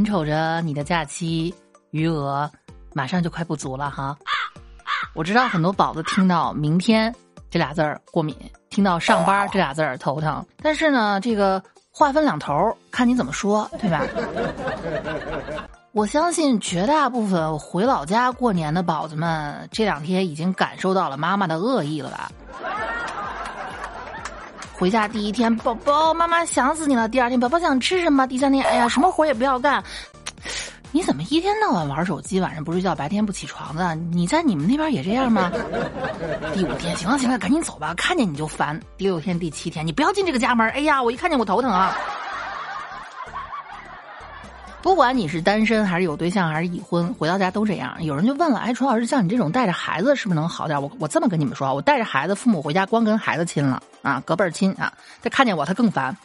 眼瞅着你的假期余额马上就快不足了哈。我知道很多宝子听到“明天”这俩字儿过敏，听到“上班”这俩字儿头疼。但是呢，这个话分两头，看你怎么说，对吧？我相信绝大部分回老家过年的宝子们，这两天已经感受到了妈妈的恶意了吧？回家第一天，宝宝妈妈想死你了；第二天，宝宝想吃什么；第三天，哎呀，什么活也不要干。你怎么一天到晚玩手机，晚上不睡觉，白天不起床的？你在你们那边也这样吗？第五天，行了行了，赶紧走吧，看见你就烦。第六天、第七天，你不要进这个家门。哎呀，我一看见我头疼啊。不管你是单身还是有对象还是已婚，回到家都这样。有人就问了：“哎，楚老师，像你这种带着孩子，是不是能好点？”我我这么跟你们说，我带着孩子，父母回家光跟孩子亲了啊，隔辈儿亲啊，他看见我他更烦。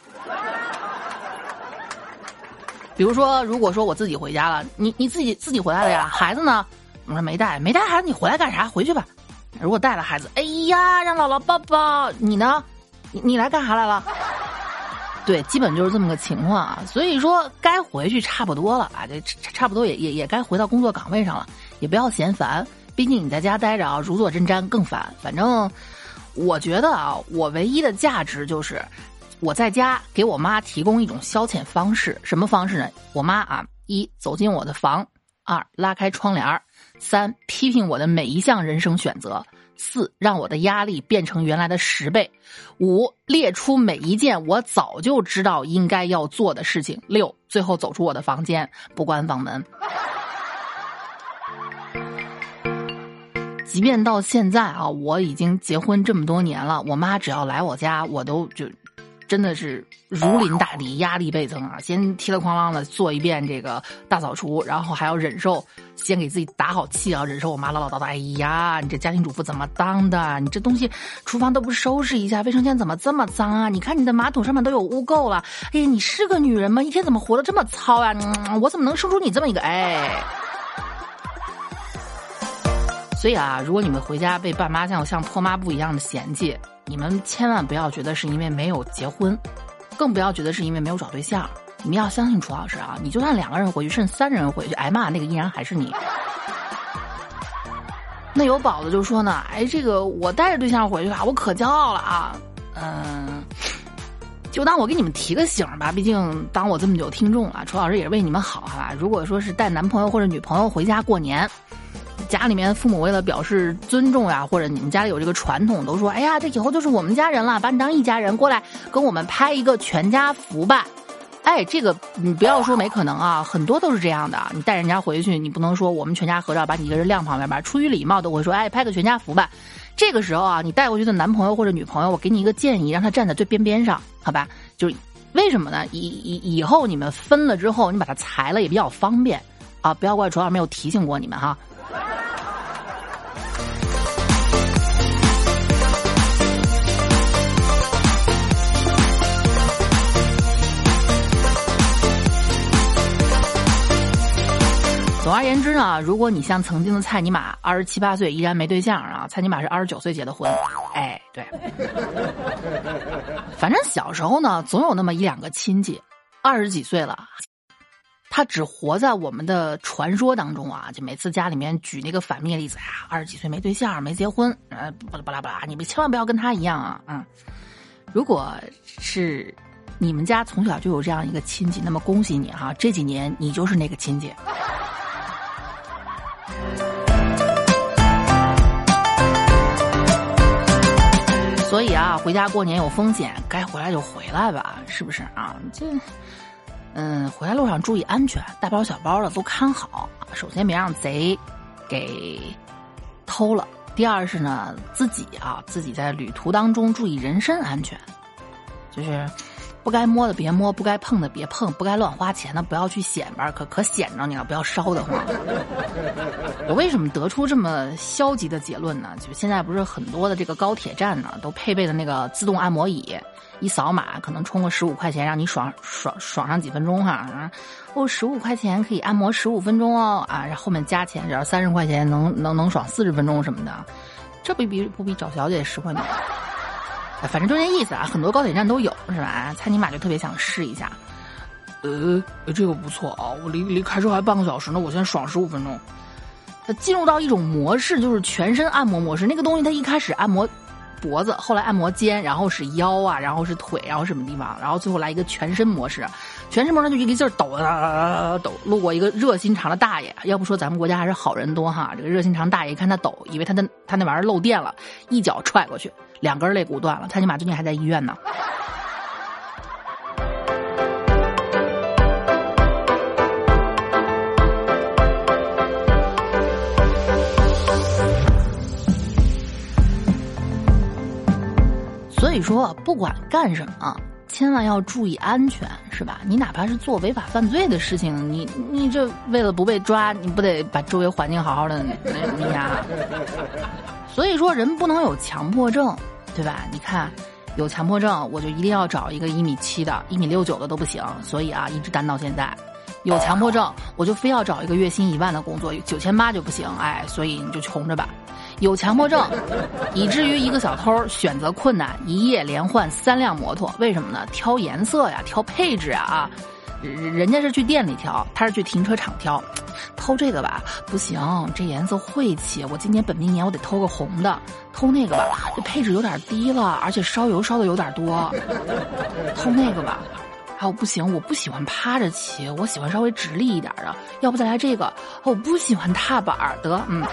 比如说，如果说我自己回家了，你你自己自己回来了呀，孩子呢？我说没带，没带孩子，你回来干啥？回去吧。如果带了孩子，哎呀，让姥姥抱抱。你呢？你你来干啥来了？对，基本就是这么个情况啊，所以说该回去差不多了啊，这差不多也也也该回到工作岗位上了，也不要嫌烦，毕竟你在家待着啊，如坐针毡更烦。反正我觉得啊，我唯一的价值就是我在家给我妈提供一种消遣方式，什么方式呢？我妈啊，一走进我的房，二拉开窗帘三批评我的每一项人生选择。四让我的压力变成原来的十倍，五列出每一件我早就知道应该要做的事情。六最后走出我的房间，不关房门。即便到现在啊，我已经结婚这么多年了，我妈只要来我家，我都就。真的是如临大敌，压力倍增啊！先踢了哐啷的做一遍这个大扫除，然后还要忍受，先给自己打好气啊，忍受我妈唠唠叨叨。哎呀，你这家庭主妇怎么当的？你这东西厨房都不收拾一下，卫生间怎么这么脏啊？你看你的马桶上面都有污垢了。哎呀，你是个女人吗？一天怎么活得这么糙啊？我怎么能生出你这么一个？哎，所以啊，如果你们回家被爸妈像像拖抹布一样的嫌弃。你们千万不要觉得是因为没有结婚，更不要觉得是因为没有找对象。你们要相信楚老师啊！你就算两个人回去，甚至三人回去，挨骂那个依然还是你。那有宝子就说呢：“哎，这个我带着对象回去吧，我可骄傲了啊！”嗯，就当我给你们提个醒吧，毕竟当我这么久听众了，楚老师也是为你们好，好吧？如果说是带男朋友或者女朋友回家过年。家里面父母为了表示尊重呀，或者你们家里有这个传统，都说：“哎呀，这以后就是我们家人了，把你当一家人，过来跟我们拍一个全家福吧。”哎，这个你不要说没可能啊，很多都是这样的。你带人家回去，你不能说我们全家合照，把你一个人晾旁边吧。出于礼貌，都会说：“哎，拍个全家福吧。”这个时候啊，你带过去的男朋友或者女朋友，我给你一个建议，让他站在最边边上，好吧？就是为什么呢？以以以后你们分了之后，你把它裁了也比较方便啊！不要怪主要没有提醒过你们哈。总而言之呢，如果你像曾经的蔡尼玛，二十七八岁依然没对象啊，蔡尼玛是二十九岁结的婚，哎，对，反正小时候呢，总有那么一两个亲戚，二十几岁了，他只活在我们的传说当中啊，就每次家里面举那个反面例子啊，二十几岁没对象没结婚，呃，巴拉巴拉巴拉，你们千万不要跟他一样啊，嗯，如果是你们家从小就有这样一个亲戚，那么恭喜你哈，这几年你就是那个亲戚。所以啊，回家过年有风险，该回来就回来吧，是不是啊？这，嗯，回来路上注意安全，大包小包的都看好。首先别让贼给偷了，第二是呢，自己啊，自己在旅途当中注意人身安全，就是。不该摸的别摸，不该碰的别碰，不该乱花钱的不要去显摆，可可显着你了，不要烧得慌。我为什么得出这么消极的结论呢？就现在不是很多的这个高铁站呢，都配备的那个自动按摩椅，一扫码可能充个十五块钱，让你爽爽爽上几分钟哈啊。哦，十五块钱可以按摩十五分钟哦啊，然后面加钱，然后三十块钱能能能爽四十分钟什么的，这不比不比找小姐实惠吗？反正就这意思啊，很多高铁站都有，是吧？蔡尼玛就特别想试一下。呃，这个不错啊，我离离开车还半个小时呢，我先爽十五分钟。他进入到一种模式，就是全身按摩模式。那个东西，它一开始按摩脖子，后来按摩肩，然后是腰啊，然后是腿，然后什么地方，然后最后来一个全身模式。全身模式就一个劲儿抖啊抖。路过一个热心肠的大爷，要不说咱们国家还是好人多哈。这个热心肠大爷一看他抖，以为他的他那玩意儿漏电了，一脚踹过去，两根肋骨断了。他尼玛最近还在医院呢。所以说，不管干什么，千万要注意安全，是吧？你哪怕是做违法犯罪的事情，你你这为了不被抓，你不得把周围环境好好的那呀？所以说，人不能有强迫症，对吧？你看，有强迫症，我就一定要找一个一米七的、一米六九的都不行，所以啊，一直单到现在。有强迫症，我就非要找一个月薪一万的工作，九千八就不行，哎，所以你就穷着吧。有强迫症，以至于一个小偷选择困难，一夜连换三辆摩托。为什么呢？挑颜色呀，挑配置啊，人家是去店里挑，他是去停车场挑。偷这个吧，不行，这颜色晦气。我今年本命年，我得偷个红的。偷那个吧，这配置有点低了，而且烧油烧的有点多。偷那个吧，啊，我不行，我不喜欢趴着骑，我喜欢稍微直立一点的。要不再来这个，我不喜欢踏板得，嗯。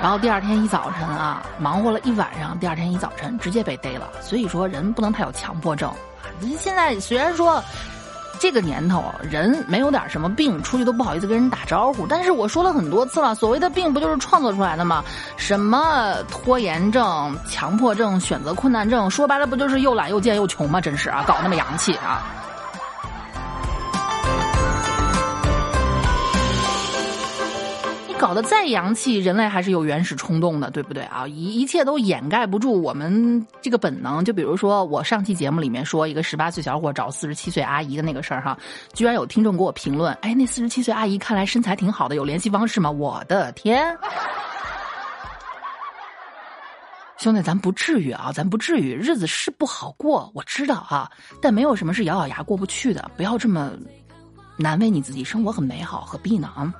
然后第二天一早晨啊，忙活了一晚上，第二天一早晨直接被逮了。所以说，人不能太有强迫症。现在虽然说这个年头人没有点什么病，出去都不好意思跟人打招呼，但是我说了很多次了，所谓的病不就是创作出来的吗？什么拖延症、强迫症、选择困难症，说白了不就是又懒又贱又穷吗？真是啊，搞那么洋气啊！搞得再洋气，人类还是有原始冲动的，对不对啊？一一切都掩盖不住我们这个本能。就比如说，我上期节目里面说一个十八岁小伙找四十七岁阿姨的那个事儿哈，居然有听众给我评论：“哎，那四十七岁阿姨看来身材挺好的，有联系方式吗？”我的天，兄弟，咱不至于啊，咱不至于，日子是不好过，我知道啊，但没有什么是咬咬牙过不去的，不要这么难为你自己，生活很美好，何必呢？啊。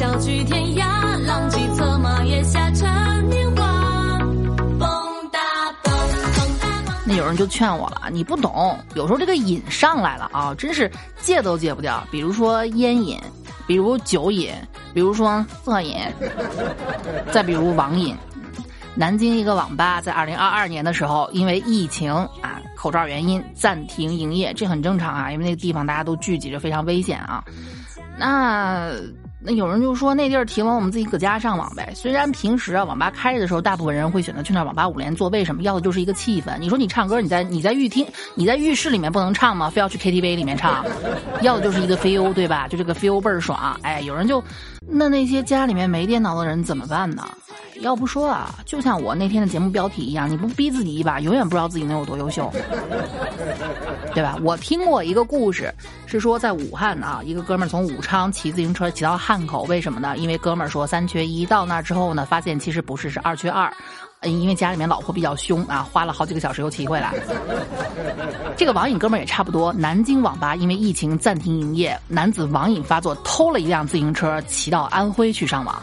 小天涯，浪迹策马也下成年华。那有人就劝我了，你不懂，有时候这个瘾上来了啊，真是戒都戒不掉。比如说烟瘾，比如酒瘾，比如说色瘾，再比如网瘾。南京一个网吧在二零二二年的时候，因为疫情啊口罩原因暂停营业，这很正常啊，因为那个地方大家都聚集着，非常危险啊。那。那有人就说那地儿停了，我们自己搁家上网呗。虽然平时啊网吧开着的时候，大部分人会选择去那网吧五连坐，为什么？要的就是一个气氛。你说你唱歌，你在你在浴厅，你在浴室里面不能唱吗？非要去 KTV 里面唱，要的就是一个 feel，对吧？就这个 feel 倍儿爽。哎，有人就，那那些家里面没电脑的人怎么办呢？要不说啊，就像我那天的节目标题一样，你不逼自己一把，永远不知道自己能有多优秀，对吧？我听过一个故事，是说在武汉啊，一个哥们儿从武昌骑自行车骑到汉汉口，为什么呢？因为哥们儿说三缺一，到那儿之后呢，发现其实不是，是二缺二，因为家里面老婆比较凶啊，花了好几个小时又骑回来。这个网瘾哥们儿也差不多，南京网吧因为疫情暂停营业，男子网瘾发作，偷了一辆自行车，骑到安徽去上网。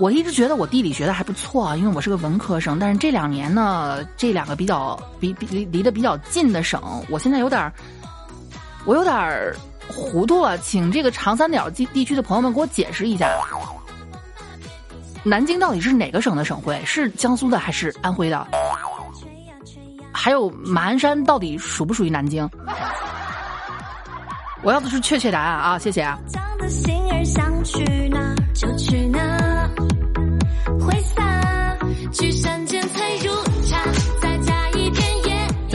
我一直觉得我地理学的还不错啊，因为我是个文科生。但是这两年呢，这两个比较比比离离得比较近的省，我现在有点儿，我有点糊涂了，请这个长三角地地区的朋友们给我解释一下，南京到底是哪个省的省会？是江苏的还是安徽的？还有马鞍山到底属不属于南京？我要的是确切答案啊！谢谢啊。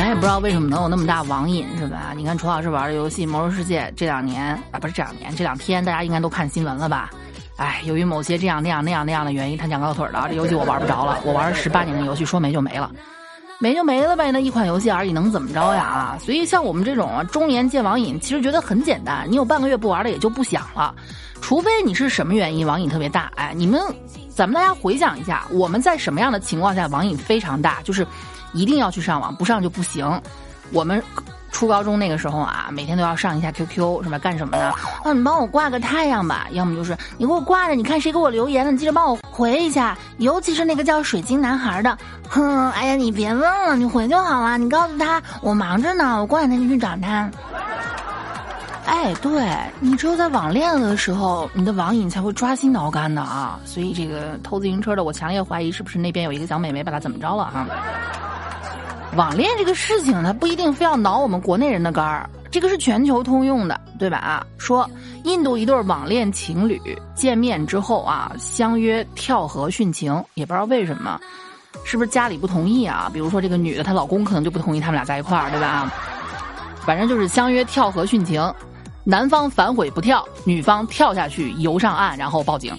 咱也不知道为什么能有那么大网瘾，是吧？你看楚老师玩的游戏《魔兽世界》，这两年啊，不是这两年，这两天大家应该都看新闻了吧？哎，由于某些这样那样那样那样的原因，他讲高腿了，这游戏我玩不着了。我玩了十八年的游戏，说没就没了，没就没了呗。那一款游戏而已，能怎么着呀？啊！所以像我们这种中年戒网瘾，其实觉得很简单，你有半个月不玩了，也就不想了。除非你是什么原因网瘾特别大，哎，你们咱们大家回想一下，我们在什么样的情况下网瘾非常大？就是一定要去上网，不上就不行。我们。初高中那个时候啊，每天都要上一下 QQ，是吧？干什么呢？啊，你帮我挂个太阳吧，要么就是你给我挂着，你看谁给我留言了，你记得帮我回一下。尤其是那个叫水晶男孩的，哼，哎呀，你别问了，你回就好了。你告诉他我忙着呢，我过两天就去找他。哎，对你只有在网恋的时候，你的网瘾才会抓心挠肝的啊。所以这个偷自行车的，我强烈怀疑是不是那边有一个小美眉把他怎么着了啊。网恋这个事情，它不一定非要挠我们国内人的肝儿，这个是全球通用的，对吧？啊，说印度一对网恋情侣见面之后啊，相约跳河殉情，也不知道为什么，是不是家里不同意啊？比如说这个女的她老公可能就不同意他们俩在一块儿，对吧？啊反正就是相约跳河殉情，男方反悔不跳，女方跳下去游上岸，然后报警。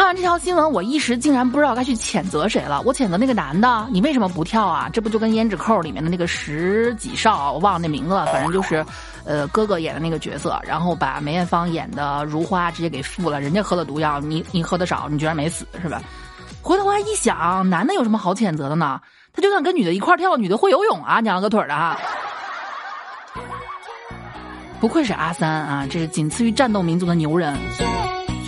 看完这条新闻，我一时竟然不知道该去谴责谁了。我谴责那个男的，你为什么不跳啊？这不就跟《胭脂扣》里面的那个十几少，我忘了那名字了，反正就是，呃，哥哥演的那个角色，然后把梅艳芳演的如花直接给负了。人家喝了毒药，你你喝的少，你居然没死，是吧？回头我还一想，男的有什么好谴责的呢？他就算跟女的一块跳，女的会游泳啊，娘了个腿的啊！不愧是阿三啊，这是仅次于战斗民族的牛人。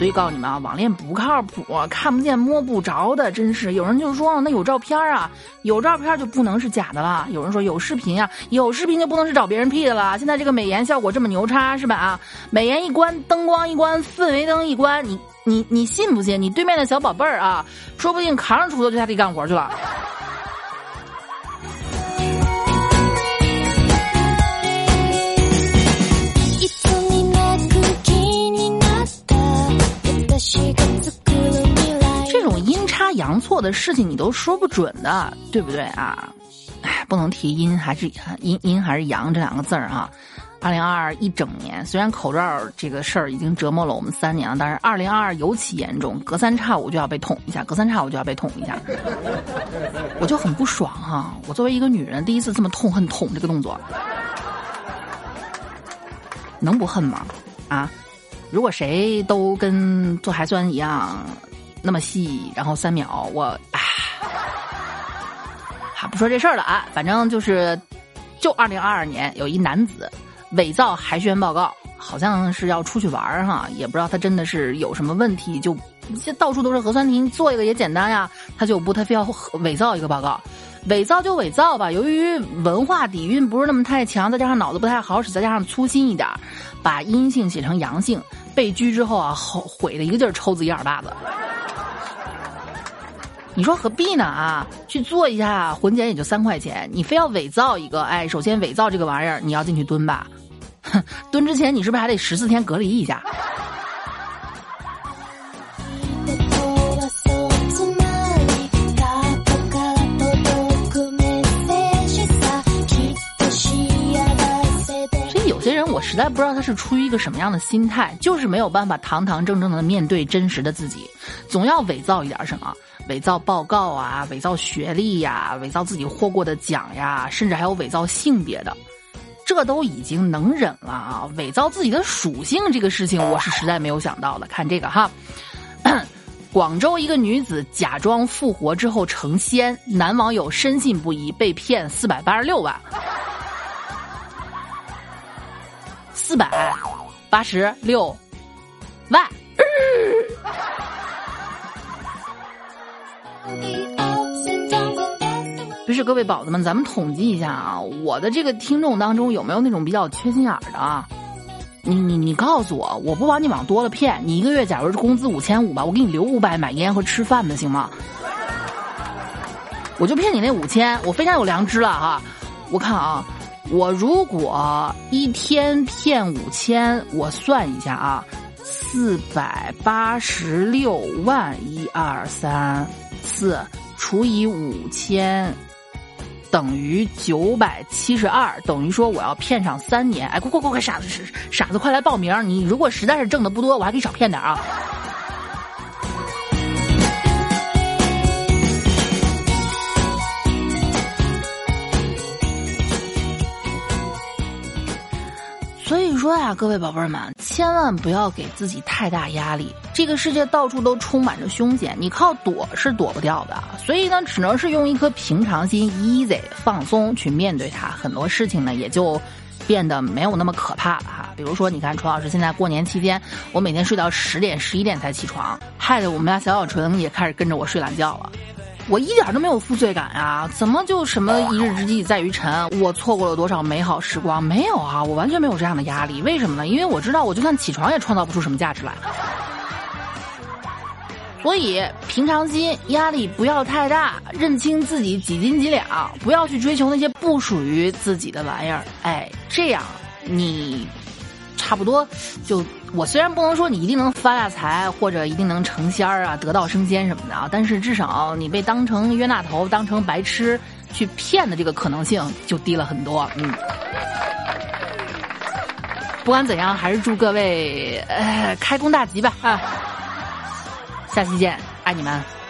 所以告诉你们啊，网恋不靠谱，看不见摸不着的，真是。有人就说，那有照片啊，有照片就不能是假的了。有人说有视频啊，有视频就不能是找别人 P 的了。现在这个美颜效果这么牛叉，是吧？啊，美颜一关，灯光一关，氛围灯一关，你你你信不信？你对面的小宝贝儿啊，说不定扛着锄头就下地干活去了。阳错的事情你都说不准的，对不对啊？哎，不能提阴还是阴阴还是阳这两个字儿啊。二零二二一整年，虽然口罩这个事儿已经折磨了我们三年了，但是二零二二尤其严重，隔三差五就要被捅一下，隔三差五就要被捅一下，我就很不爽哈。我作为一个女人，第一次这么痛恨捅这个动作，能不恨吗？啊？如果谁都跟做核酸一样那么细，然后三秒，我啊，还不说这事儿了啊，反正就是，就二零二二年有一男子伪造海选报告，好像是要出去玩儿哈，也不知道他真的是有什么问题，就现到处都是核酸亭，做一个也简单呀，他就不他非要伪造一个报告。伪造就伪造吧，由于文化底蕴不是那么太强，再加上脑子不太好使，再加上粗心一点，把阴性写成阳性，被拘之后啊，后悔的一个劲儿抽自己耳巴子。你说何必呢啊？去做一下混检也就三块钱，你非要伪造一个？哎，首先伪造这个玩意儿，你要进去蹲吧，哼，蹲之前你是不是还得十四天隔离一下？所以有些人我实在不知道他是出于一个什么样的心态，就是没有办法堂堂正正的面对真实的自己，总要伪造一点什么，伪造报告啊，伪造学历呀，伪造自己获过的奖呀，甚至还有伪造性别的，这都已经能忍了啊！伪造自己的属性这个事情，我是实在没有想到的。看这个哈，广州一个女子假装复活之后成仙，男网友深信不疑，被骗四百八十六万。四百八十六万。不是各位宝子们，咱们统计一下啊，我的这个听众当中有没有那种比较缺心眼儿的啊？你你你告诉我，我不把你往多了骗，你一个月假如是工资五千五吧，我给你留五百买烟和吃饭的，行吗？我就骗你那五千，我非常有良知了哈。我看啊。我如果一天骗五千，我算一下啊，四百八十六万一二三四除以五千，等于九百七十二，等于说我要骗上三年。哎，快快快快，傻子傻子，快来报名！你如果实在是挣的不多，我还可以少骗点啊。呀，各位宝贝儿们，千万不要给自己太大压力。这个世界到处都充满着凶险，你靠躲是躲不掉的。所以呢，只能是用一颗平常心，easy 放松去面对它。很多事情呢，也就变得没有那么可怕了哈。比如说，你看楚老师现在过年期间，我每天睡到十点、十一点才起床，害得我们家小小纯也开始跟着我睡懒觉了。我一点都没有负罪感啊！怎么就什么一日之计在于晨？我错过了多少美好时光？没有啊，我完全没有这样的压力。为什么呢？因为我知道，我就算起床也创造不出什么价值来。所以平常心，压力不要太大，认清自己几斤几两，不要去追求那些不属于自己的玩意儿。哎，这样你。差不多，就我虽然不能说你一定能发大财，或者一定能成仙儿啊，得道升仙什么的啊，但是至少你被当成冤大头、当成白痴去骗的这个可能性就低了很多。嗯，不管怎样，还是祝各位呃开工大吉吧啊！下期见，爱你们。